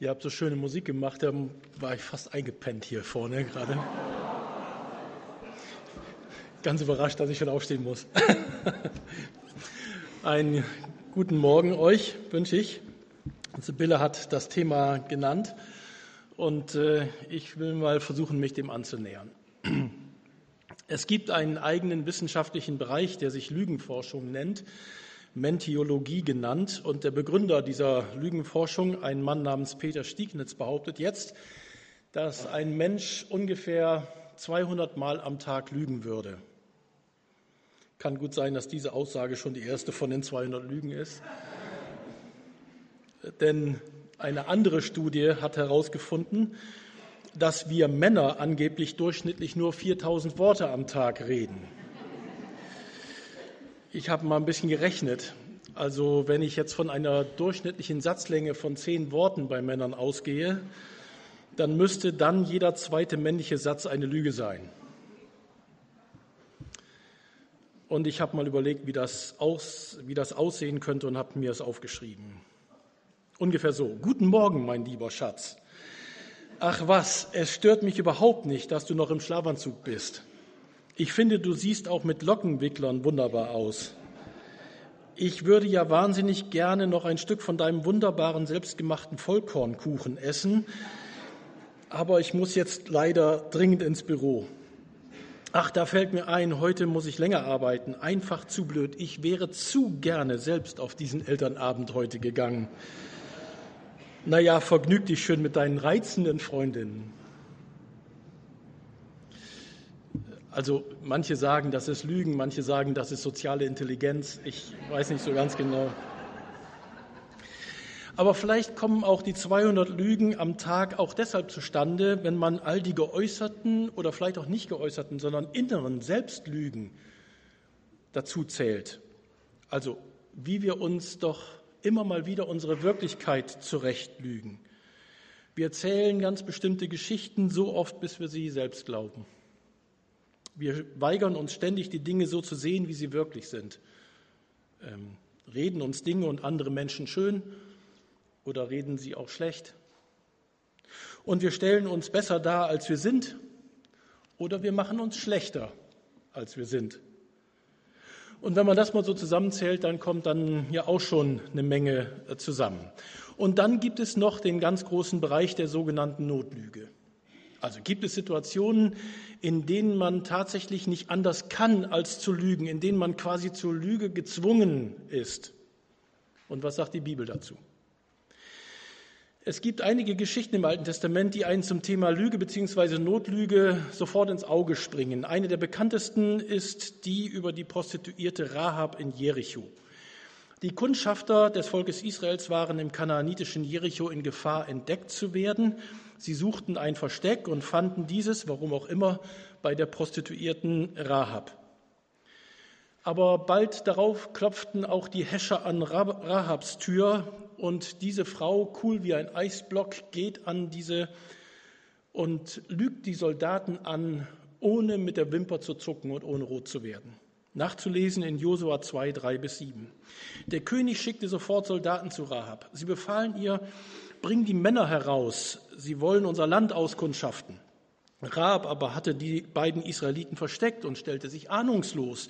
Ihr habt so schöne Musik gemacht, da war ich fast eingepennt hier vorne gerade. Ganz überrascht, dass ich schon aufstehen muss. Einen guten Morgen euch wünsche ich. Sibylle hat das Thema genannt und äh, ich will mal versuchen, mich dem anzunähern. Es gibt einen eigenen wissenschaftlichen Bereich, der sich Lügenforschung nennt. Mentiologie genannt. Und der Begründer dieser Lügenforschung, ein Mann namens Peter Stiegnitz, behauptet jetzt, dass ein Mensch ungefähr 200 Mal am Tag lügen würde. Kann gut sein, dass diese Aussage schon die erste von den 200 Lügen ist. Denn eine andere Studie hat herausgefunden, dass wir Männer angeblich durchschnittlich nur 4000 Worte am Tag reden. Ich habe mal ein bisschen gerechnet. Also wenn ich jetzt von einer durchschnittlichen Satzlänge von zehn Worten bei Männern ausgehe, dann müsste dann jeder zweite männliche Satz eine Lüge sein. Und ich habe mal überlegt, wie das, aus, wie das aussehen könnte und habe mir es aufgeschrieben. Ungefähr so. Guten Morgen, mein lieber Schatz. Ach was, es stört mich überhaupt nicht, dass du noch im Schlafanzug bist. Ich finde, du siehst auch mit Lockenwicklern wunderbar aus. Ich würde ja wahnsinnig gerne noch ein Stück von deinem wunderbaren selbstgemachten Vollkornkuchen essen, aber ich muss jetzt leider dringend ins Büro. Ach, da fällt mir ein, heute muss ich länger arbeiten. Einfach zu blöd. Ich wäre zu gerne selbst auf diesen Elternabend heute gegangen. Naja, vergnüg dich schön mit deinen reizenden Freundinnen. Also manche sagen, das ist Lügen, manche sagen, das ist soziale Intelligenz. Ich weiß nicht so ganz genau. Aber vielleicht kommen auch die 200 Lügen am Tag auch deshalb zustande, wenn man all die geäußerten oder vielleicht auch nicht geäußerten, sondern inneren Selbstlügen dazu zählt. Also wie wir uns doch immer mal wieder unsere Wirklichkeit zurechtlügen. Wir erzählen ganz bestimmte Geschichten so oft, bis wir sie selbst glauben. Wir weigern uns ständig, die Dinge so zu sehen, wie sie wirklich sind. Ähm, reden uns Dinge und andere Menschen schön oder reden sie auch schlecht. Und wir stellen uns besser dar, als wir sind oder wir machen uns schlechter, als wir sind. Und wenn man das mal so zusammenzählt, dann kommt dann ja auch schon eine Menge äh, zusammen. Und dann gibt es noch den ganz großen Bereich der sogenannten Notlüge. Also gibt es Situationen, in denen man tatsächlich nicht anders kann, als zu lügen, in denen man quasi zur Lüge gezwungen ist. Und was sagt die Bibel dazu? Es gibt einige Geschichten im Alten Testament, die einen zum Thema Lüge bzw. Notlüge sofort ins Auge springen. Eine der bekanntesten ist die über die Prostituierte Rahab in Jericho. Die Kundschafter des Volkes Israels waren im kanaanitischen Jericho in Gefahr, entdeckt zu werden. Sie suchten ein Versteck und fanden dieses, warum auch immer, bei der Prostituierten Rahab. Aber bald darauf klopften auch die Häscher an Rahabs Tür und diese Frau, cool wie ein Eisblock, geht an diese und lügt die Soldaten an, ohne mit der Wimper zu zucken und ohne rot zu werden. Nachzulesen in Josua 2, 3 bis 7. Der König schickte sofort Soldaten zu Rahab. Sie befahlen ihr, bring die Männer heraus, sie wollen unser Land auskundschaften. Rahab aber hatte die beiden Israeliten versteckt und stellte sich ahnungslos.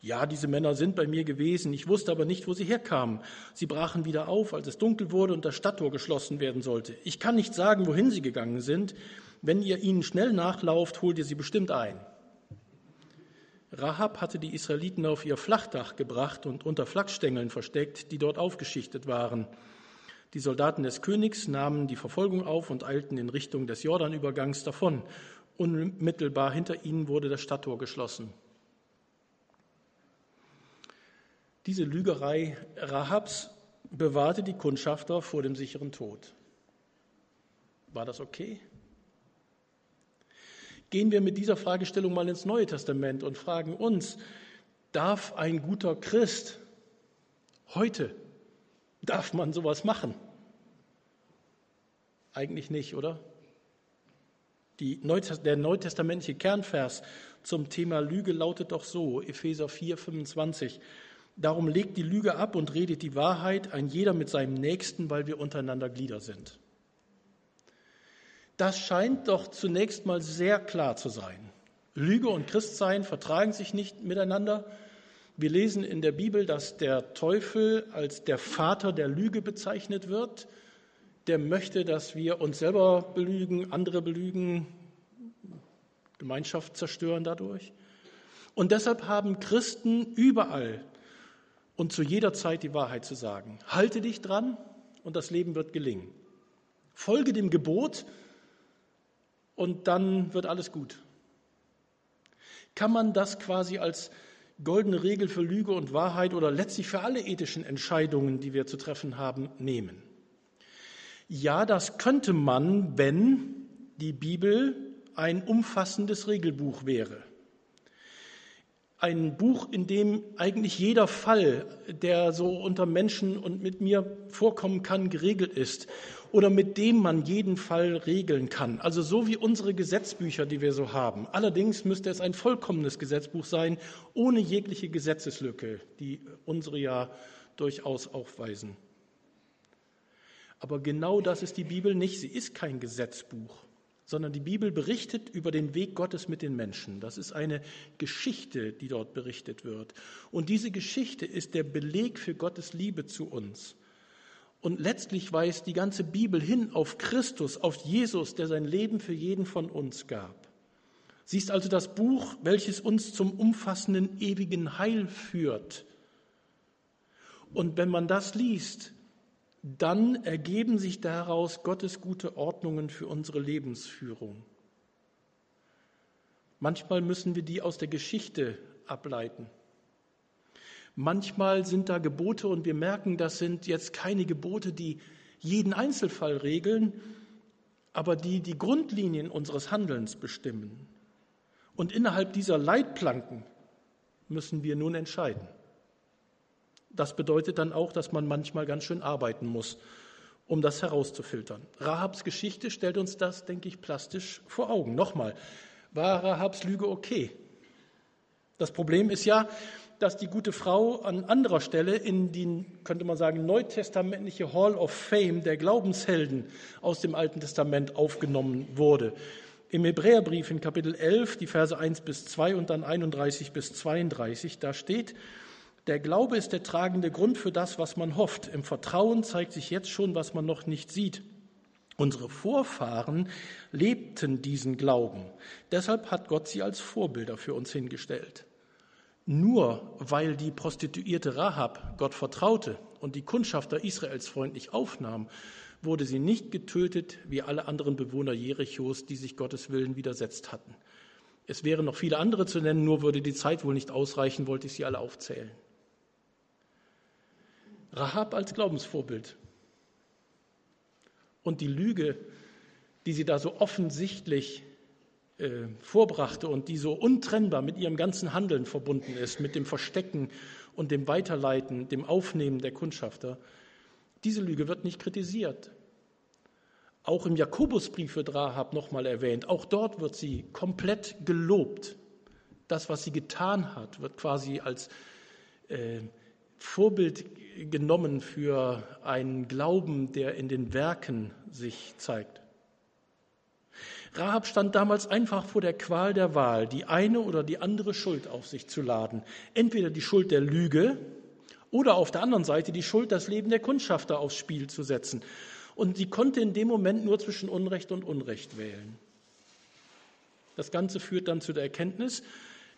Ja, diese Männer sind bei mir gewesen, ich wusste aber nicht, wo sie herkamen. Sie brachen wieder auf, als es dunkel wurde und das Stadttor geschlossen werden sollte. Ich kann nicht sagen, wohin sie gegangen sind. Wenn ihr ihnen schnell nachlauft, holt ihr sie bestimmt ein. Rahab hatte die Israeliten auf ihr Flachdach gebracht und unter Flachsstängeln versteckt, die dort aufgeschichtet waren. Die Soldaten des Königs nahmen die Verfolgung auf und eilten in Richtung des Jordanübergangs davon. Unmittelbar hinter ihnen wurde das Stadttor geschlossen. Diese Lügerei Rahabs bewahrte die Kundschafter vor dem sicheren Tod. War das okay? Gehen wir mit dieser Fragestellung mal ins Neue Testament und fragen uns, darf ein guter Christ heute, darf man sowas machen? Eigentlich nicht, oder? Die der neutestamentliche Kernvers zum Thema Lüge lautet doch so, Epheser 4, 25. Darum legt die Lüge ab und redet die Wahrheit, ein jeder mit seinem Nächsten, weil wir untereinander Glieder sind. Das scheint doch zunächst mal sehr klar zu sein. Lüge und Christsein vertragen sich nicht miteinander. Wir lesen in der Bibel, dass der Teufel als der Vater der Lüge bezeichnet wird. Der möchte, dass wir uns selber belügen, andere belügen, Gemeinschaft zerstören dadurch. Und deshalb haben Christen überall und zu jeder Zeit die Wahrheit zu sagen. Halte dich dran und das Leben wird gelingen. Folge dem Gebot und dann wird alles gut. Kann man das quasi als goldene Regel für Lüge und Wahrheit oder letztlich für alle ethischen Entscheidungen, die wir zu treffen haben, nehmen? Ja, das könnte man, wenn die Bibel ein umfassendes Regelbuch wäre ein Buch, in dem eigentlich jeder Fall, der so unter Menschen und mit mir vorkommen kann, geregelt ist oder mit dem man jeden Fall regeln kann. Also so wie unsere Gesetzbücher, die wir so haben. Allerdings müsste es ein vollkommenes Gesetzbuch sein, ohne jegliche Gesetzeslücke, die unsere ja durchaus aufweisen. Aber genau das ist die Bibel nicht. Sie ist kein Gesetzbuch sondern die Bibel berichtet über den Weg Gottes mit den Menschen. Das ist eine Geschichte, die dort berichtet wird. Und diese Geschichte ist der Beleg für Gottes Liebe zu uns. Und letztlich weist die ganze Bibel hin auf Christus, auf Jesus, der sein Leben für jeden von uns gab. Sie ist also das Buch, welches uns zum umfassenden ewigen Heil führt. Und wenn man das liest, dann ergeben sich daraus Gottes gute Ordnungen für unsere Lebensführung. Manchmal müssen wir die aus der Geschichte ableiten. Manchmal sind da Gebote und wir merken, das sind jetzt keine Gebote, die jeden Einzelfall regeln, aber die die Grundlinien unseres Handelns bestimmen. Und innerhalb dieser Leitplanken müssen wir nun entscheiden. Das bedeutet dann auch, dass man manchmal ganz schön arbeiten muss, um das herauszufiltern. Rahabs Geschichte stellt uns das, denke ich, plastisch vor Augen. Nochmal, war Rahabs Lüge okay? Das Problem ist ja, dass die gute Frau an anderer Stelle in die, könnte man sagen, neutestamentliche Hall of Fame der Glaubenshelden aus dem Alten Testament aufgenommen wurde. Im Hebräerbrief in Kapitel 11, die Verse 1 bis 2 und dann 31 bis 32, da steht, der Glaube ist der tragende Grund für das, was man hofft. Im Vertrauen zeigt sich jetzt schon, was man noch nicht sieht. Unsere Vorfahren lebten diesen Glauben. Deshalb hat Gott sie als Vorbilder für uns hingestellt. Nur weil die Prostituierte Rahab Gott vertraute und die Kundschafter Israels freundlich aufnahm, wurde sie nicht getötet wie alle anderen Bewohner Jerichos, die sich Gottes Willen widersetzt hatten. Es wären noch viele andere zu nennen, nur würde die Zeit wohl nicht ausreichen, wollte ich sie alle aufzählen. Rahab als Glaubensvorbild. Und die Lüge, die sie da so offensichtlich äh, vorbrachte und die so untrennbar mit ihrem ganzen Handeln verbunden ist, mit dem Verstecken und dem Weiterleiten, dem Aufnehmen der Kundschafter, diese Lüge wird nicht kritisiert. Auch im Jakobusbrief wird Rahab nochmal erwähnt. Auch dort wird sie komplett gelobt. Das, was sie getan hat, wird quasi als äh, Vorbild genommen für einen Glauben, der in den Werken sich zeigt. Rahab stand damals einfach vor der Qual der Wahl, die eine oder die andere Schuld auf sich zu laden. Entweder die Schuld der Lüge oder auf der anderen Seite die Schuld, das Leben der Kundschafter aufs Spiel zu setzen. Und sie konnte in dem Moment nur zwischen Unrecht und Unrecht wählen. Das Ganze führt dann zu der Erkenntnis,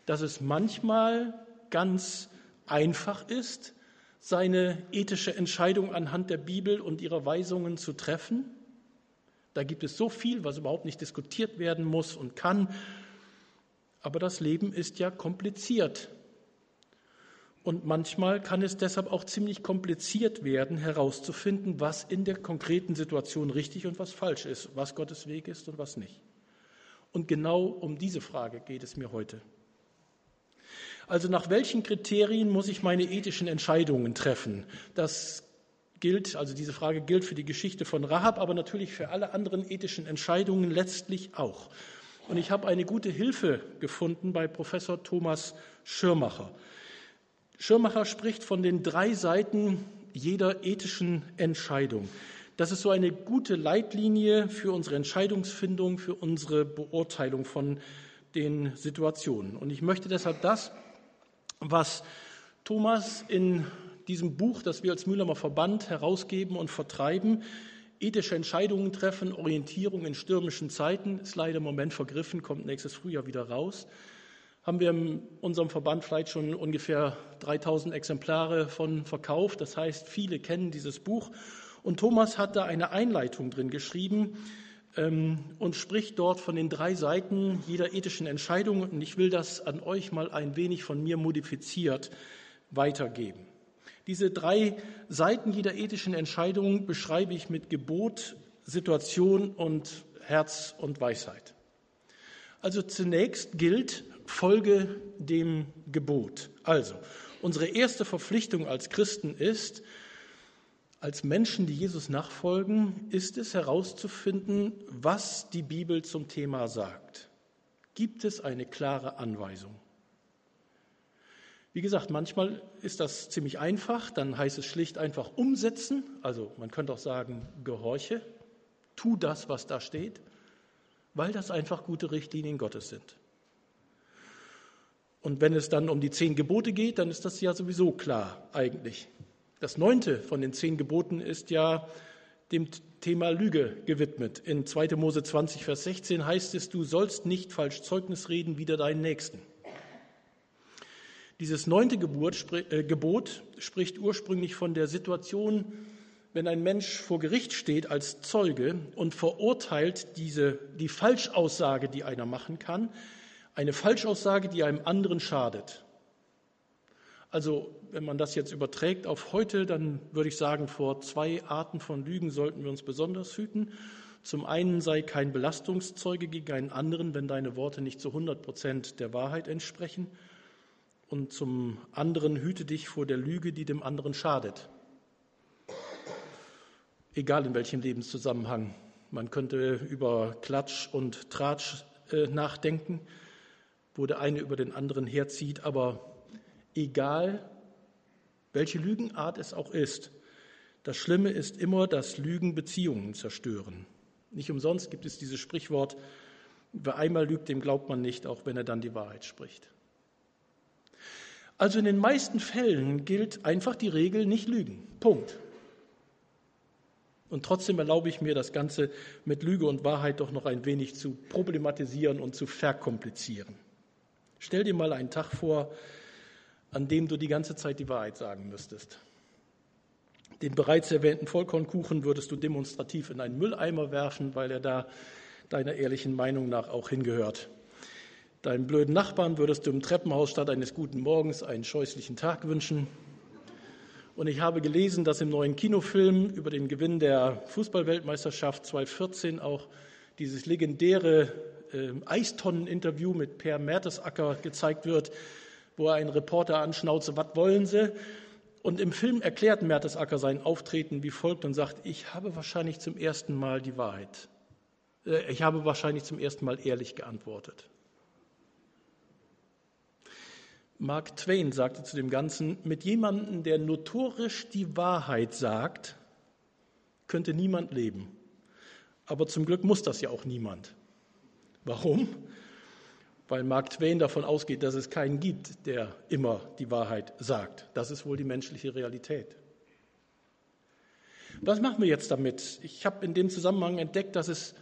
dass es manchmal ganz einfach ist, seine ethische Entscheidung anhand der Bibel und ihrer Weisungen zu treffen. Da gibt es so viel, was überhaupt nicht diskutiert werden muss und kann. Aber das Leben ist ja kompliziert. Und manchmal kann es deshalb auch ziemlich kompliziert werden, herauszufinden, was in der konkreten Situation richtig und was falsch ist, was Gottes Weg ist und was nicht. Und genau um diese Frage geht es mir heute. Also nach welchen Kriterien muss ich meine ethischen Entscheidungen treffen? Das gilt, also diese Frage gilt für die Geschichte von Rahab, aber natürlich für alle anderen ethischen Entscheidungen letztlich auch. Und ich habe eine gute Hilfe gefunden bei Professor Thomas Schirmacher. Schirmacher spricht von den drei Seiten jeder ethischen Entscheidung. Das ist so eine gute Leitlinie für unsere Entscheidungsfindung, für unsere Beurteilung von den Situationen. Und ich möchte deshalb das, was Thomas in diesem Buch, das wir als Mühlheimer Verband herausgeben und vertreiben, ethische Entscheidungen treffen, Orientierung in stürmischen Zeiten, ist leider im Moment vergriffen, kommt nächstes Frühjahr wieder raus. Haben wir in unserem Verband vielleicht schon ungefähr 3000 Exemplare von verkauft. Das heißt, viele kennen dieses Buch. Und Thomas hat da eine Einleitung drin geschrieben und spricht dort von den drei Seiten jeder ethischen Entscheidung. Und ich will das an euch mal ein wenig von mir modifiziert weitergeben. Diese drei Seiten jeder ethischen Entscheidung beschreibe ich mit Gebot, Situation und Herz und Weisheit. Also zunächst gilt, folge dem Gebot. Also, unsere erste Verpflichtung als Christen ist, als Menschen, die Jesus nachfolgen, ist es herauszufinden, was die Bibel zum Thema sagt. Gibt es eine klare Anweisung? Wie gesagt, manchmal ist das ziemlich einfach, dann heißt es schlicht einfach umsetzen, also man könnte auch sagen, gehorche, tu das, was da steht, weil das einfach gute Richtlinien Gottes sind. Und wenn es dann um die zehn Gebote geht, dann ist das ja sowieso klar eigentlich. Das neunte von den zehn Geboten ist ja dem Thema Lüge gewidmet. In 2. Mose 20, Vers 16 heißt es, du sollst nicht falsch Zeugnis reden wider deinen Nächsten. Dieses neunte äh, Gebot spricht ursprünglich von der Situation, wenn ein Mensch vor Gericht steht als Zeuge und verurteilt diese, die Falschaussage, die einer machen kann, eine Falschaussage, die einem anderen schadet. Also wenn man das jetzt überträgt auf heute, dann würde ich sagen, vor zwei Arten von Lügen sollten wir uns besonders hüten. Zum einen sei kein Belastungszeuge gegen einen anderen, wenn deine Worte nicht zu 100 Prozent der Wahrheit entsprechen und zum anderen hüte dich vor der Lüge, die dem anderen schadet. Egal in welchem Lebenszusammenhang. Man könnte über Klatsch und Tratsch äh, nachdenken, wo der eine über den anderen herzieht, aber egal welche Lügenart es auch ist, das Schlimme ist immer, dass Lügen Beziehungen zerstören. Nicht umsonst gibt es dieses Sprichwort, wer einmal lügt, dem glaubt man nicht, auch wenn er dann die Wahrheit spricht. Also in den meisten Fällen gilt einfach die Regel nicht lügen. Punkt. Und trotzdem erlaube ich mir, das Ganze mit Lüge und Wahrheit doch noch ein wenig zu problematisieren und zu verkomplizieren. Stell dir mal einen Tag vor, an dem du die ganze Zeit die Wahrheit sagen müsstest. Den bereits erwähnten Vollkornkuchen würdest du demonstrativ in einen Mülleimer werfen, weil er da deiner ehrlichen Meinung nach auch hingehört. Deinem blöden Nachbarn würdest du im Treppenhaus statt eines guten Morgens einen scheußlichen Tag wünschen. Und ich habe gelesen, dass im neuen Kinofilm über den Gewinn der Fußballweltmeisterschaft 2014 auch dieses legendäre äh, Eistonnen-Interview mit Per Mertesacker gezeigt wird, wo er einen Reporter anschnauze, was wollen Sie? Und im Film erklärt Mertesacker sein Auftreten wie folgt und sagt, ich habe wahrscheinlich zum ersten Mal die Wahrheit, äh, ich habe wahrscheinlich zum ersten Mal ehrlich geantwortet. Mark Twain sagte zu dem Ganzen, mit jemandem, der notorisch die Wahrheit sagt, könnte niemand leben. Aber zum Glück muss das ja auch niemand. Warum? Weil Mark Twain davon ausgeht, dass es keinen gibt, der immer die Wahrheit sagt. Das ist wohl die menschliche Realität. Was machen wir jetzt damit? Ich habe in dem Zusammenhang entdeckt, dass es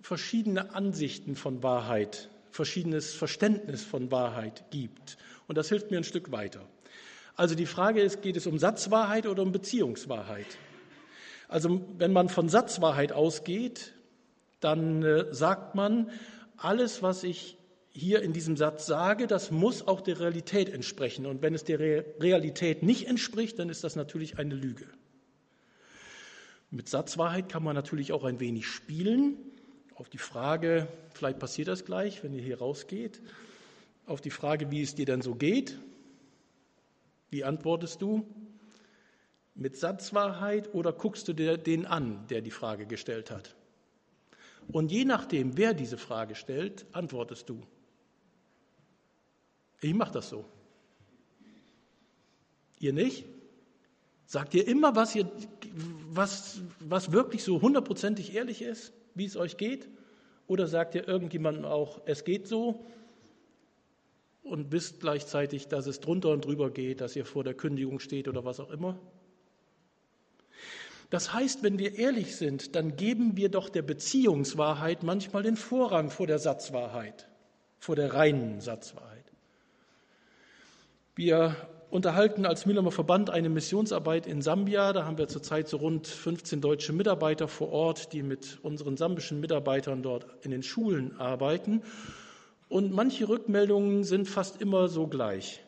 verschiedene Ansichten von Wahrheit, verschiedenes Verständnis von Wahrheit gibt. Und das hilft mir ein Stück weiter. Also die Frage ist, geht es um Satzwahrheit oder um Beziehungswahrheit? Also wenn man von Satzwahrheit ausgeht, dann äh, sagt man, alles, was ich hier in diesem Satz sage, das muss auch der Realität entsprechen. Und wenn es der Realität nicht entspricht, dann ist das natürlich eine Lüge. Mit Satzwahrheit kann man natürlich auch ein wenig spielen. Auf die Frage, vielleicht passiert das gleich, wenn ihr hier rausgeht, auf die Frage, wie es dir denn so geht, wie antwortest du? Mit Satzwahrheit oder guckst du dir den an, der die Frage gestellt hat? Und je nachdem, wer diese Frage stellt, antwortest du. Ich mache das so. Ihr nicht? Sagt ihr immer, was, ihr, was, was wirklich so hundertprozentig ehrlich ist, wie es euch geht? Oder sagt ihr irgendjemandem auch, es geht so und wisst gleichzeitig, dass es drunter und drüber geht, dass ihr vor der Kündigung steht oder was auch immer? Das heißt, wenn wir ehrlich sind, dann geben wir doch der Beziehungswahrheit manchmal den Vorrang vor der Satzwahrheit, vor der reinen Satzwahrheit. Wir unterhalten als Mühlheimer Verband eine Missionsarbeit in Sambia. Da haben wir zurzeit so rund 15 deutsche Mitarbeiter vor Ort, die mit unseren sambischen Mitarbeitern dort in den Schulen arbeiten. Und manche Rückmeldungen sind fast immer so gleich.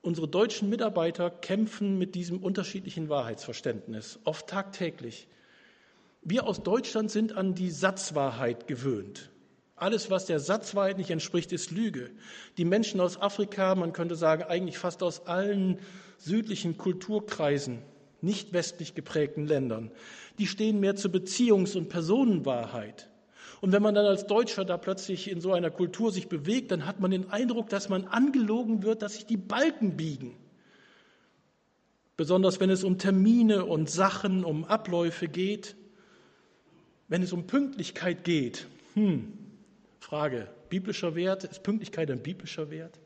Unsere deutschen Mitarbeiter kämpfen mit diesem unterschiedlichen Wahrheitsverständnis, oft tagtäglich. Wir aus Deutschland sind an die Satzwahrheit gewöhnt. Alles, was der Satzwahrheit nicht entspricht, ist Lüge. Die Menschen aus Afrika, man könnte sagen, eigentlich fast aus allen südlichen Kulturkreisen, nicht westlich geprägten Ländern, die stehen mehr zur Beziehungs- und Personenwahrheit. Und wenn man dann als Deutscher da plötzlich in so einer Kultur sich bewegt, dann hat man den Eindruck, dass man angelogen wird, dass sich die Balken biegen. Besonders wenn es um Termine und Sachen, um Abläufe geht, wenn es um Pünktlichkeit geht. Hm, Frage, biblischer Wert, ist Pünktlichkeit ein biblischer Wert?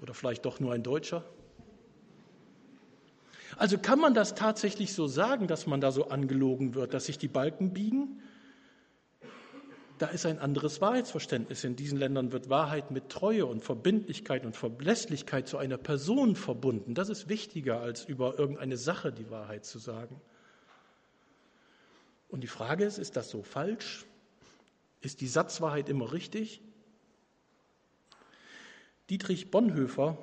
Oder vielleicht doch nur ein deutscher? Also kann man das tatsächlich so sagen, dass man da so angelogen wird, dass sich die Balken biegen? Da ist ein anderes Wahrheitsverständnis. In diesen Ländern wird Wahrheit mit Treue und Verbindlichkeit und Verlässlichkeit zu einer Person verbunden. Das ist wichtiger, als über irgendeine Sache die Wahrheit zu sagen. Und die Frage ist, ist das so falsch? Ist die Satzwahrheit immer richtig? Dietrich Bonhoeffer,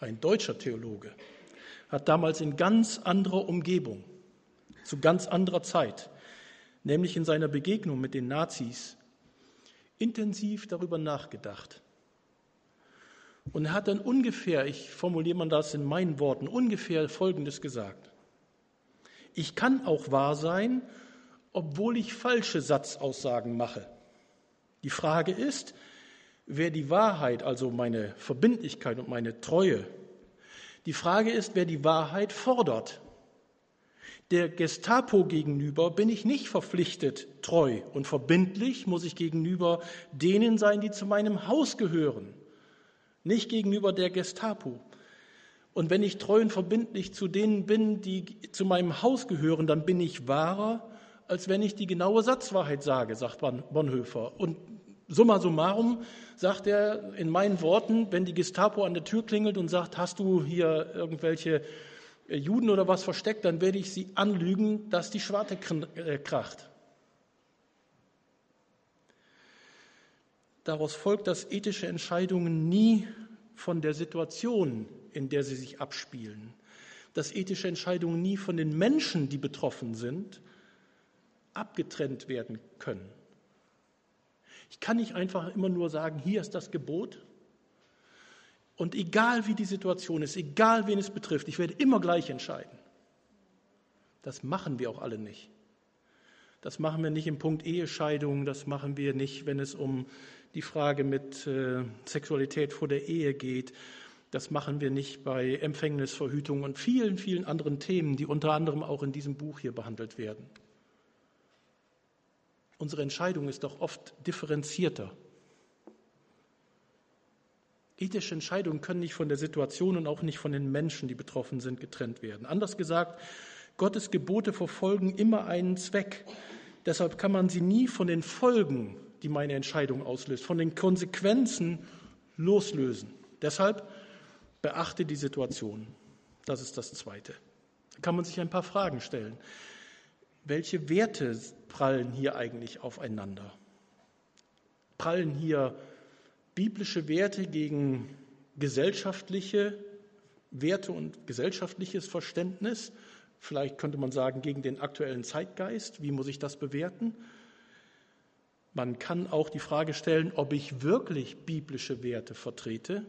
ein deutscher Theologe, hat damals in ganz anderer Umgebung, zu ganz anderer Zeit, nämlich in seiner Begegnung mit den Nazis, intensiv darüber nachgedacht. Und er hat dann ungefähr, ich formuliere mal das in meinen Worten, ungefähr Folgendes gesagt. Ich kann auch wahr sein, obwohl ich falsche Satzaussagen mache. Die Frage ist, wer die Wahrheit, also meine Verbindlichkeit und meine Treue, die Frage ist, wer die Wahrheit fordert. Der Gestapo gegenüber bin ich nicht verpflichtet, treu und verbindlich muss ich gegenüber denen sein, die zu meinem Haus gehören, nicht gegenüber der Gestapo. Und wenn ich treu und verbindlich zu denen bin, die zu meinem Haus gehören, dann bin ich wahrer, als wenn ich die genaue Satzwahrheit sage, sagt Bonhoeffer. Und summa summarum sagt er in meinen Worten, wenn die Gestapo an der Tür klingelt und sagt, hast du hier irgendwelche äh, Juden oder was versteckt, dann werde ich sie anlügen, dass die Schwarte äh, kracht. Daraus folgt, dass ethische Entscheidungen nie von der Situation, in der sie sich abspielen, dass ethische Entscheidungen nie von den Menschen, die betroffen sind, abgetrennt werden können. Ich kann nicht einfach immer nur sagen, hier ist das Gebot und egal wie die Situation ist, egal wen es betrifft, ich werde immer gleich entscheiden. Das machen wir auch alle nicht. Das machen wir nicht im Punkt Ehescheidung, das machen wir nicht, wenn es um die Frage mit äh, Sexualität vor der Ehe geht. Das machen wir nicht bei Empfängnisverhütung und vielen, vielen anderen Themen, die unter anderem auch in diesem Buch hier behandelt werden. Unsere Entscheidung ist doch oft differenzierter. Ethische Entscheidungen können nicht von der Situation und auch nicht von den Menschen, die betroffen sind, getrennt werden. Anders gesagt, Gottes Gebote verfolgen immer einen Zweck. Deshalb kann man sie nie von den Folgen, die meine Entscheidung auslöst, von den Konsequenzen loslösen. Deshalb beachte die Situation. Das ist das Zweite. Da kann man sich ein paar Fragen stellen. Welche Werte prallen hier eigentlich aufeinander? Prallen hier biblische Werte gegen gesellschaftliche Werte und gesellschaftliches Verständnis. Vielleicht könnte man sagen, gegen den aktuellen Zeitgeist. Wie muss ich das bewerten? Man kann auch die Frage stellen, ob ich wirklich biblische Werte vertrete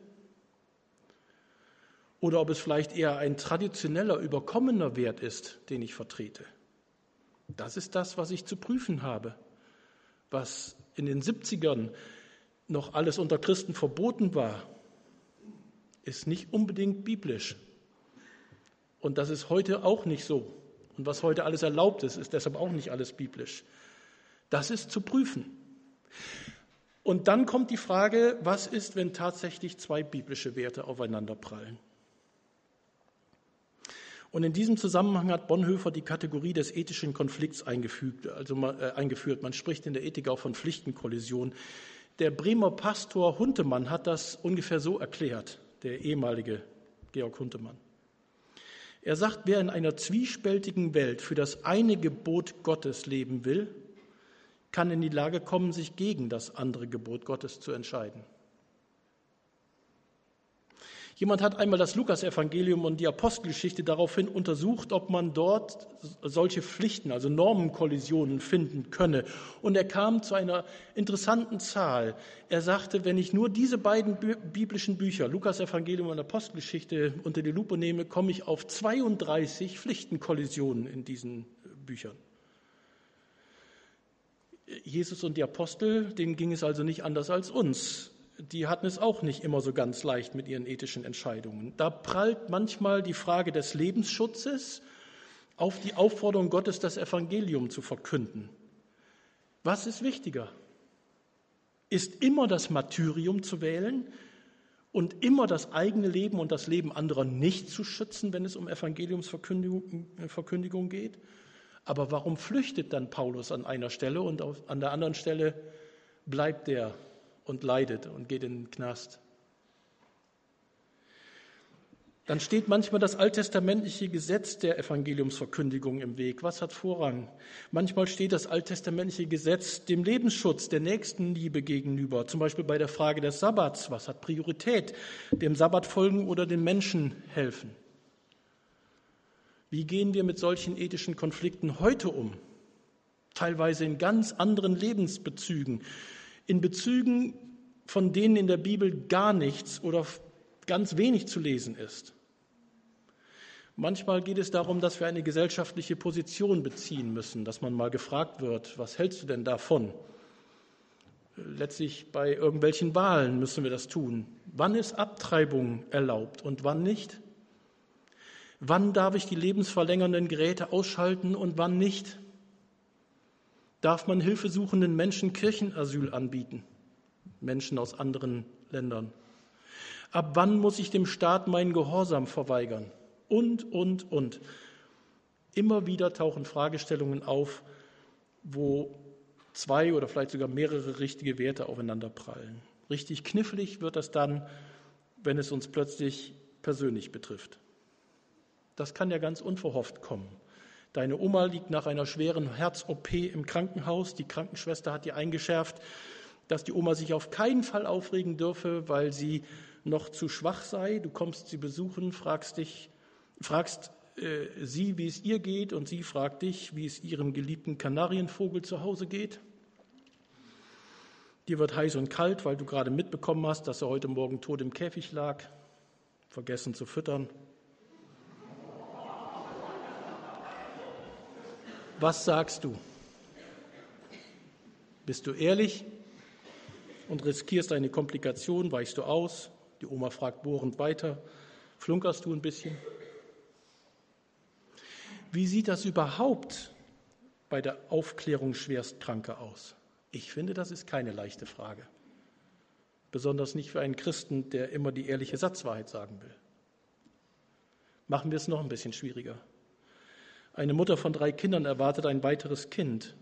oder ob es vielleicht eher ein traditioneller, überkommener Wert ist, den ich vertrete. Das ist das, was ich zu prüfen habe. Was in den 70ern noch alles unter Christen verboten war, ist nicht unbedingt biblisch. Und das ist heute auch nicht so. Und was heute alles erlaubt ist, ist deshalb auch nicht alles biblisch. Das ist zu prüfen. Und dann kommt die Frage, was ist, wenn tatsächlich zwei biblische Werte aufeinanderprallen? Und in diesem Zusammenhang hat Bonhoeffer die Kategorie des ethischen Konflikts eingefügt, also äh, eingeführt. Man spricht in der Ethik auch von Pflichtenkollision. Der Bremer Pastor Huntemann hat das ungefähr so erklärt, der ehemalige Georg Huntemann. Er sagt, wer in einer zwiespältigen Welt für das eine Gebot Gottes leben will, kann in die Lage kommen, sich gegen das andere Gebot Gottes zu entscheiden. Jemand hat einmal das Lukasevangelium und die Apostelgeschichte daraufhin untersucht, ob man dort solche Pflichten, also Normenkollisionen finden könne. Und er kam zu einer interessanten Zahl. Er sagte, wenn ich nur diese beiden biblischen Bücher, Lukasevangelium und Apostelgeschichte, unter die Lupe nehme, komme ich auf 32 Pflichtenkollisionen in diesen Büchern. Jesus und die Apostel, denen ging es also nicht anders als uns die hatten es auch nicht immer so ganz leicht mit ihren ethischen Entscheidungen. Da prallt manchmal die Frage des Lebensschutzes auf die Aufforderung Gottes, das Evangelium zu verkünden. Was ist wichtiger? Ist immer das Martyrium zu wählen und immer das eigene Leben und das Leben anderer nicht zu schützen, wenn es um Evangeliumsverkündigung geht? Aber warum flüchtet dann Paulus an einer Stelle und an der anderen Stelle bleibt er und leidet und geht in den Knast. Dann steht manchmal das alttestamentliche Gesetz der Evangeliumsverkündigung im Weg. Was hat Vorrang? Manchmal steht das alttestamentliche Gesetz dem Lebensschutz, der Nächstenliebe gegenüber. Zum Beispiel bei der Frage des Sabbats. Was hat Priorität? Dem Sabbat folgen oder den Menschen helfen? Wie gehen wir mit solchen ethischen Konflikten heute um? Teilweise in ganz anderen Lebensbezügen in Bezügen, von denen in der Bibel gar nichts oder ganz wenig zu lesen ist. Manchmal geht es darum, dass wir eine gesellschaftliche Position beziehen müssen, dass man mal gefragt wird, was hältst du denn davon? Letztlich bei irgendwelchen Wahlen müssen wir das tun. Wann ist Abtreibung erlaubt und wann nicht? Wann darf ich die lebensverlängernden Geräte ausschalten und wann nicht? Darf man hilfesuchenden Menschen Kirchenasyl anbieten, Menschen aus anderen Ländern. Ab wann muss ich dem Staat meinen Gehorsam verweigern? Und, und, und. Immer wieder tauchen Fragestellungen auf, wo zwei oder vielleicht sogar mehrere richtige Werte aufeinander prallen. Richtig knifflig wird das dann, wenn es uns plötzlich persönlich betrifft. Das kann ja ganz unverhofft kommen. Deine Oma liegt nach einer schweren Herz-OP im Krankenhaus. Die Krankenschwester hat dir eingeschärft, dass die Oma sich auf keinen Fall aufregen dürfe, weil sie noch zu schwach sei. Du kommst sie besuchen, fragst dich, fragst äh, sie, wie es ihr geht, und sie fragt dich, wie es ihrem geliebten Kanarienvogel zu Hause geht. Dir wird heiß und kalt, weil du gerade mitbekommen hast, dass er heute Morgen tot im Käfig lag, vergessen zu füttern. Was sagst du? Bist du ehrlich und riskierst eine Komplikation? Weichst du aus? Die Oma fragt bohrend weiter. Flunkerst du ein bisschen? Wie sieht das überhaupt bei der Aufklärung Schwerstkranker aus? Ich finde, das ist keine leichte Frage. Besonders nicht für einen Christen, der immer die ehrliche Satzwahrheit sagen will. Machen wir es noch ein bisschen schwieriger. Eine Mutter von drei Kindern erwartet ein weiteres Kind.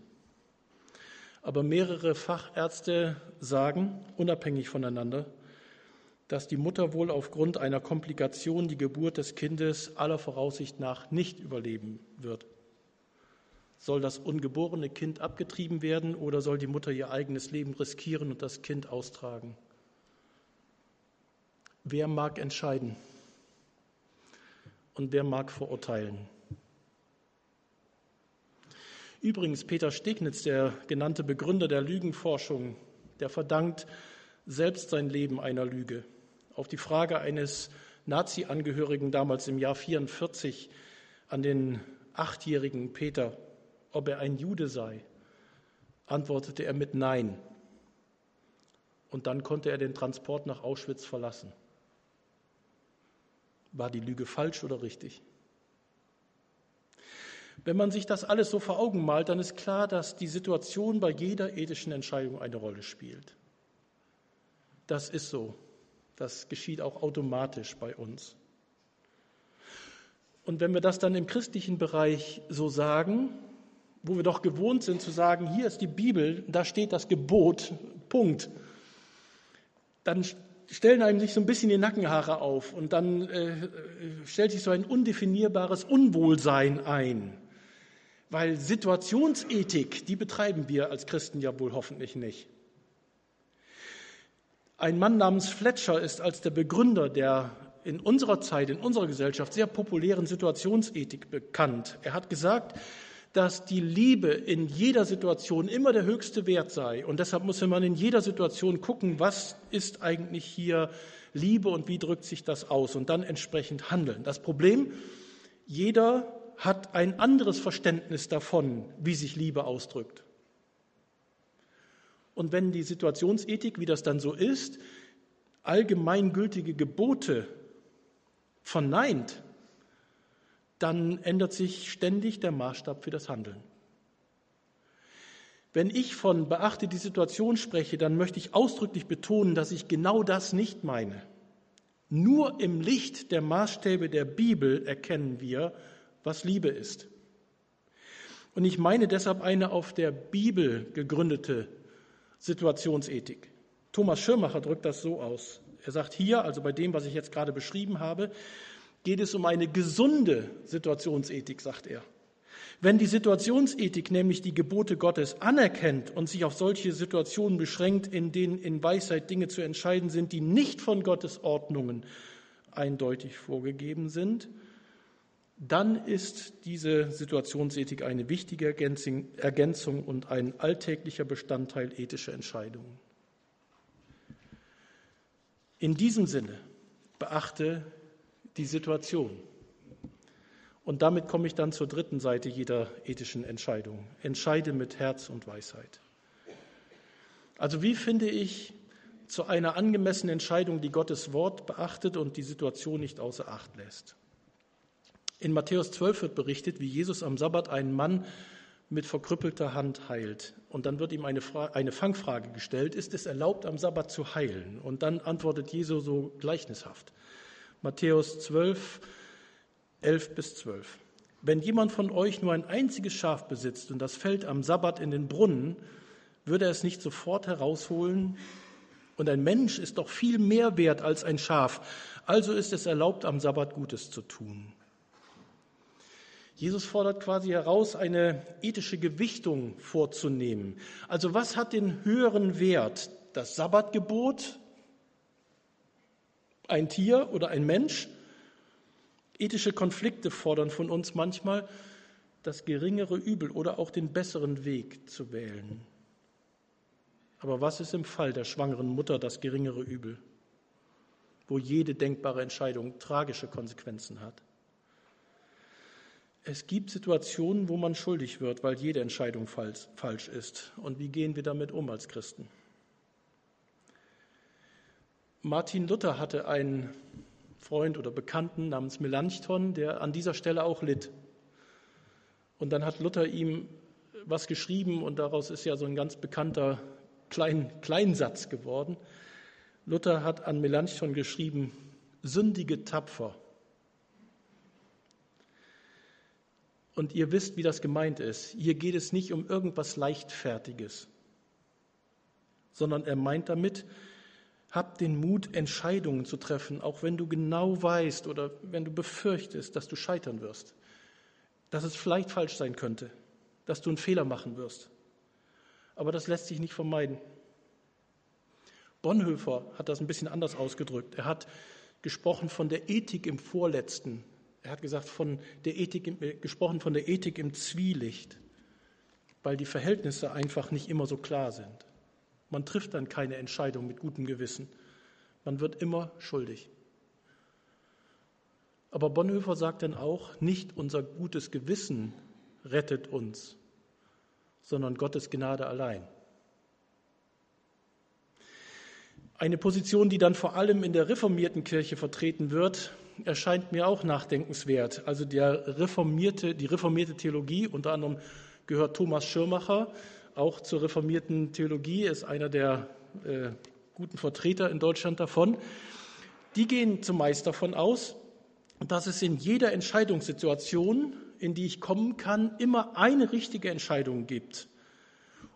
Aber mehrere Fachärzte sagen, unabhängig voneinander, dass die Mutter wohl aufgrund einer Komplikation die Geburt des Kindes aller Voraussicht nach nicht überleben wird. Soll das ungeborene Kind abgetrieben werden oder soll die Mutter ihr eigenes Leben riskieren und das Kind austragen? Wer mag entscheiden? Und wer mag verurteilen? Übrigens, Peter Stegnitz, der genannte Begründer der Lügenforschung, der verdankt selbst sein Leben einer Lüge. Auf die Frage eines Nazi-Angehörigen damals im Jahr 44 an den achtjährigen Peter, ob er ein Jude sei, antwortete er mit Nein. Und dann konnte er den Transport nach Auschwitz verlassen. War die Lüge falsch oder richtig? Wenn man sich das alles so vor Augen malt, dann ist klar, dass die Situation bei jeder ethischen Entscheidung eine Rolle spielt. Das ist so. Das geschieht auch automatisch bei uns. Und wenn wir das dann im christlichen Bereich so sagen, wo wir doch gewohnt sind zu sagen, hier ist die Bibel, da steht das Gebot, Punkt, dann stellen einem sich so ein bisschen die Nackenhaare auf und dann äh, stellt sich so ein undefinierbares Unwohlsein ein. Weil Situationsethik, die betreiben wir als Christen ja wohl hoffentlich nicht. Ein Mann namens Fletcher ist als der Begründer der in unserer Zeit, in unserer Gesellschaft sehr populären Situationsethik bekannt. Er hat gesagt, dass die Liebe in jeder Situation immer der höchste Wert sei. Und deshalb muss man in jeder Situation gucken, was ist eigentlich hier Liebe und wie drückt sich das aus und dann entsprechend handeln. Das Problem, jeder hat ein anderes Verständnis davon, wie sich Liebe ausdrückt. Und wenn die Situationsethik, wie das dann so ist, allgemeingültige Gebote verneint, dann ändert sich ständig der Maßstab für das Handeln. Wenn ich von beachte die Situation spreche, dann möchte ich ausdrücklich betonen, dass ich genau das nicht meine. Nur im Licht der Maßstäbe der Bibel erkennen wir, was Liebe ist. Und ich meine deshalb eine auf der Bibel gegründete Situationsethik. Thomas Schirmacher drückt das so aus. Er sagt hier, also bei dem, was ich jetzt gerade beschrieben habe, geht es um eine gesunde Situationsethik, sagt er. Wenn die Situationsethik nämlich die Gebote Gottes anerkennt und sich auf solche Situationen beschränkt, in denen in Weisheit Dinge zu entscheiden sind, die nicht von Gottes Ordnungen eindeutig vorgegeben sind, dann ist diese Situationsethik eine wichtige Ergänzung und ein alltäglicher Bestandteil ethischer Entscheidungen. In diesem Sinne beachte die Situation. Und damit komme ich dann zur dritten Seite jeder ethischen Entscheidung. Entscheide mit Herz und Weisheit. Also wie finde ich zu einer angemessenen Entscheidung, die Gottes Wort beachtet und die Situation nicht außer Acht lässt? In Matthäus 12 wird berichtet, wie Jesus am Sabbat einen Mann mit verkrüppelter Hand heilt. Und dann wird ihm eine, eine Fangfrage gestellt, ist es erlaubt, am Sabbat zu heilen? Und dann antwortet Jesus so gleichnishaft. Matthäus 12, 11 bis 12. Wenn jemand von euch nur ein einziges Schaf besitzt und das fällt am Sabbat in den Brunnen, würde er es nicht sofort herausholen? Und ein Mensch ist doch viel mehr wert als ein Schaf. Also ist es erlaubt, am Sabbat Gutes zu tun. Jesus fordert quasi heraus, eine ethische Gewichtung vorzunehmen. Also was hat den höheren Wert? Das Sabbatgebot, ein Tier oder ein Mensch? Ethische Konflikte fordern von uns manchmal, das geringere Übel oder auch den besseren Weg zu wählen. Aber was ist im Fall der schwangeren Mutter das geringere Übel, wo jede denkbare Entscheidung tragische Konsequenzen hat? Es gibt Situationen, wo man schuldig wird, weil jede Entscheidung falsch ist. Und wie gehen wir damit um als Christen? Martin Luther hatte einen Freund oder Bekannten namens Melanchthon, der an dieser Stelle auch litt. Und dann hat Luther ihm was geschrieben und daraus ist ja so ein ganz bekannter Klein, Kleinsatz geworden. Luther hat an Melanchthon geschrieben, sündige tapfer Und ihr wisst, wie das gemeint ist. Hier geht es nicht um irgendwas Leichtfertiges, sondern er meint damit, hab den Mut, Entscheidungen zu treffen, auch wenn du genau weißt oder wenn du befürchtest, dass du scheitern wirst, dass es vielleicht falsch sein könnte, dass du einen Fehler machen wirst. Aber das lässt sich nicht vermeiden. Bonhoeffer hat das ein bisschen anders ausgedrückt. Er hat gesprochen von der Ethik im Vorletzten, er hat gesagt, von der Ethik, äh, gesprochen von der Ethik im Zwielicht, weil die Verhältnisse einfach nicht immer so klar sind. Man trifft dann keine Entscheidung mit gutem Gewissen. Man wird immer schuldig. Aber Bonhoeffer sagt dann auch, nicht unser gutes Gewissen rettet uns, sondern Gottes Gnade allein. Eine Position, die dann vor allem in der reformierten Kirche vertreten wird, erscheint mir auch nachdenkenswert. Also der reformierte, die reformierte Theologie, unter anderem gehört Thomas Schirmacher auch zur reformierten Theologie, ist einer der äh, guten Vertreter in Deutschland davon. Die gehen zumeist davon aus, dass es in jeder Entscheidungssituation, in die ich kommen kann, immer eine richtige Entscheidung gibt.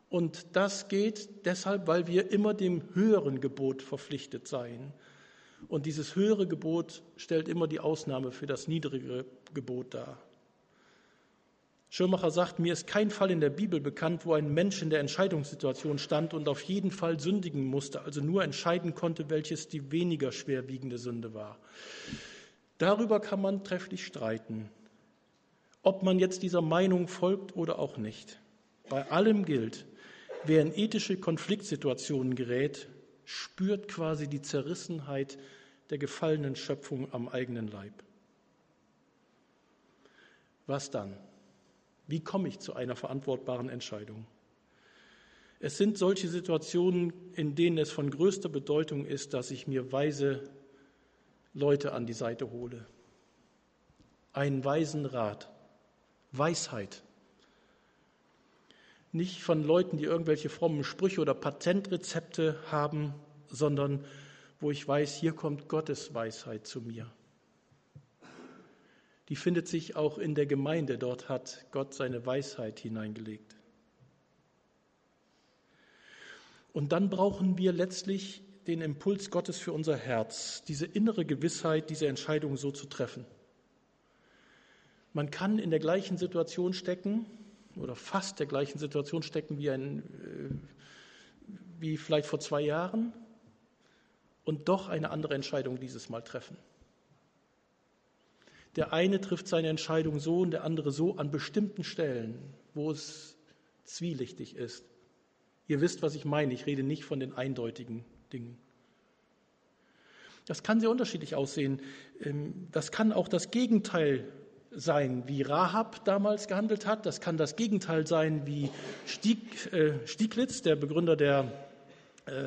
Und das geht deshalb, weil wir immer dem höheren Gebot verpflichtet seien. Und dieses höhere Gebot stellt immer die Ausnahme für das niedrigere Gebot dar. Schirmacher sagt, mir ist kein Fall in der Bibel bekannt, wo ein Mensch in der Entscheidungssituation stand und auf jeden Fall sündigen musste, also nur entscheiden konnte, welches die weniger schwerwiegende Sünde war. Darüber kann man trefflich streiten, ob man jetzt dieser Meinung folgt oder auch nicht. Bei allem gilt, Wer in ethische Konfliktsituationen gerät, spürt quasi die Zerrissenheit der gefallenen Schöpfung am eigenen Leib. Was dann? Wie komme ich zu einer verantwortbaren Entscheidung? Es sind solche Situationen, in denen es von größter Bedeutung ist, dass ich mir weise Leute an die Seite hole. Einen weisen Rat, Weisheit nicht von Leuten, die irgendwelche frommen Sprüche oder Patentrezepte haben, sondern wo ich weiß, hier kommt Gottes Weisheit zu mir. Die findet sich auch in der Gemeinde. Dort hat Gott seine Weisheit hineingelegt. Und dann brauchen wir letztlich den Impuls Gottes für unser Herz, diese innere Gewissheit, diese Entscheidung so zu treffen. Man kann in der gleichen Situation stecken, oder fast der gleichen Situation stecken wie, ein, äh, wie vielleicht vor zwei Jahren und doch eine andere Entscheidung dieses Mal treffen. Der eine trifft seine Entscheidung so und der andere so an bestimmten Stellen, wo es zwielichtig ist. Ihr wisst, was ich meine. Ich rede nicht von den eindeutigen Dingen. Das kann sehr unterschiedlich aussehen. Ähm, das kann auch das Gegenteil sein, wie Rahab damals gehandelt hat. Das kann das Gegenteil sein, wie Stieg, äh, Stieglitz, der Begründer der äh,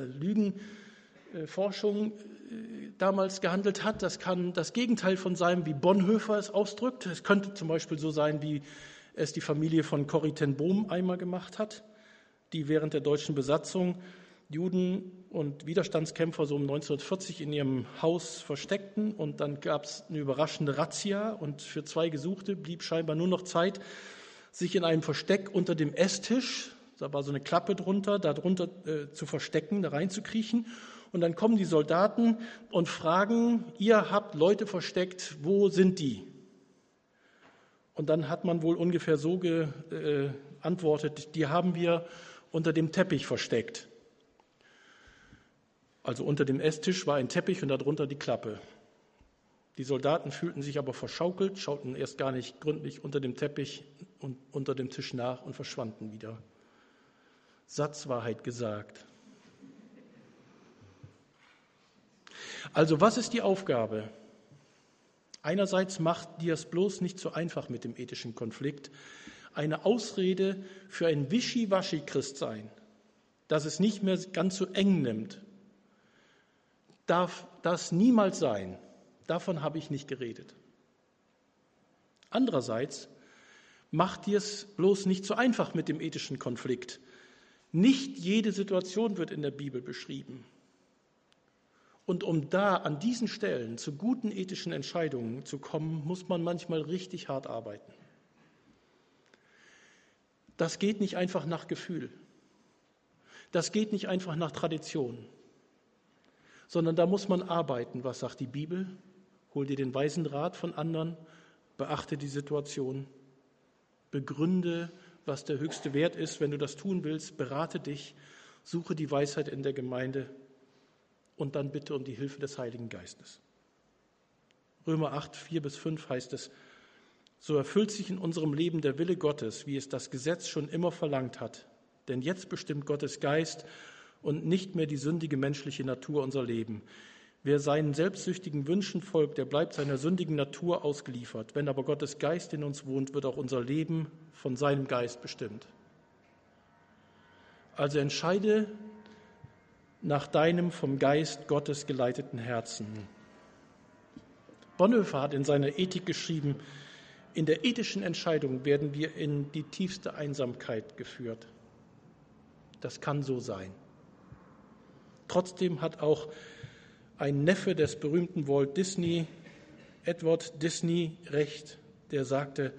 Lügenforschung, äh, damals gehandelt hat. Das kann das Gegenteil von sein, wie Bonhoeffer es ausdrückt. Es könnte zum Beispiel so sein, wie es die Familie von Corrie ten Bohm einmal gemacht hat, die während der deutschen Besatzung Juden und Widerstandskämpfer so um 1940 in ihrem Haus versteckten und dann gab es eine überraschende Razzia und für zwei Gesuchte blieb scheinbar nur noch Zeit, sich in einem Versteck unter dem Esstisch, da war so eine Klappe drunter, da drunter äh, zu verstecken, da reinzukriechen. Und dann kommen die Soldaten und fragen, ihr habt Leute versteckt, wo sind die? Und dann hat man wohl ungefähr so geantwortet, äh, die haben wir unter dem Teppich versteckt. Also unter dem Esstisch war ein Teppich und darunter die Klappe. Die Soldaten fühlten sich aber verschaukelt, schauten erst gar nicht gründlich unter dem Teppich und unter dem Tisch nach und verschwanden wieder. Satzwahrheit gesagt. Also was ist die Aufgabe? Einerseits macht dir es bloß nicht so einfach mit dem ethischen Konflikt. Eine Ausrede für ein Wischiwaschi-Christsein, das es nicht mehr ganz so eng nimmt, darf das niemals sein. Davon habe ich nicht geredet. Andererseits macht dir es bloß nicht so einfach mit dem ethischen Konflikt. Nicht jede Situation wird in der Bibel beschrieben. Und um da an diesen Stellen zu guten ethischen Entscheidungen zu kommen, muss man manchmal richtig hart arbeiten. Das geht nicht einfach nach Gefühl. Das geht nicht einfach nach Tradition sondern da muss man arbeiten. Was sagt die Bibel? Hol dir den weisen Rat von anderen, beachte die Situation, begründe, was der höchste Wert ist. Wenn du das tun willst, berate dich, suche die Weisheit in der Gemeinde und dann bitte um die Hilfe des Heiligen Geistes. Römer 8, 4 bis 5 heißt es, so erfüllt sich in unserem Leben der Wille Gottes, wie es das Gesetz schon immer verlangt hat. Denn jetzt bestimmt Gottes Geist, und nicht mehr die sündige menschliche Natur unser Leben. Wer seinen selbstsüchtigen Wünschen folgt, der bleibt seiner sündigen Natur ausgeliefert. Wenn aber Gottes Geist in uns wohnt, wird auch unser Leben von seinem Geist bestimmt. Also entscheide nach deinem vom Geist Gottes geleiteten Herzen. Bonhoeffer hat in seiner Ethik geschrieben, in der ethischen Entscheidung werden wir in die tiefste Einsamkeit geführt. Das kann so sein. Trotzdem hat auch ein Neffe des berühmten Walt Disney, Edward Disney, recht, der sagte,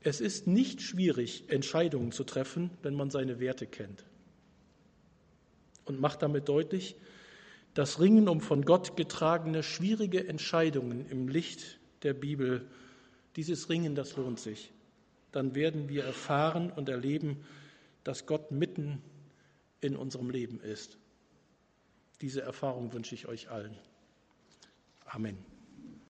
es ist nicht schwierig, Entscheidungen zu treffen, wenn man seine Werte kennt. Und macht damit deutlich, das Ringen um von Gott getragene schwierige Entscheidungen im Licht der Bibel, dieses Ringen, das lohnt sich. Dann werden wir erfahren und erleben, dass Gott mitten in unserem Leben ist. Diese Erfahrung wünsche ich euch allen. Amen.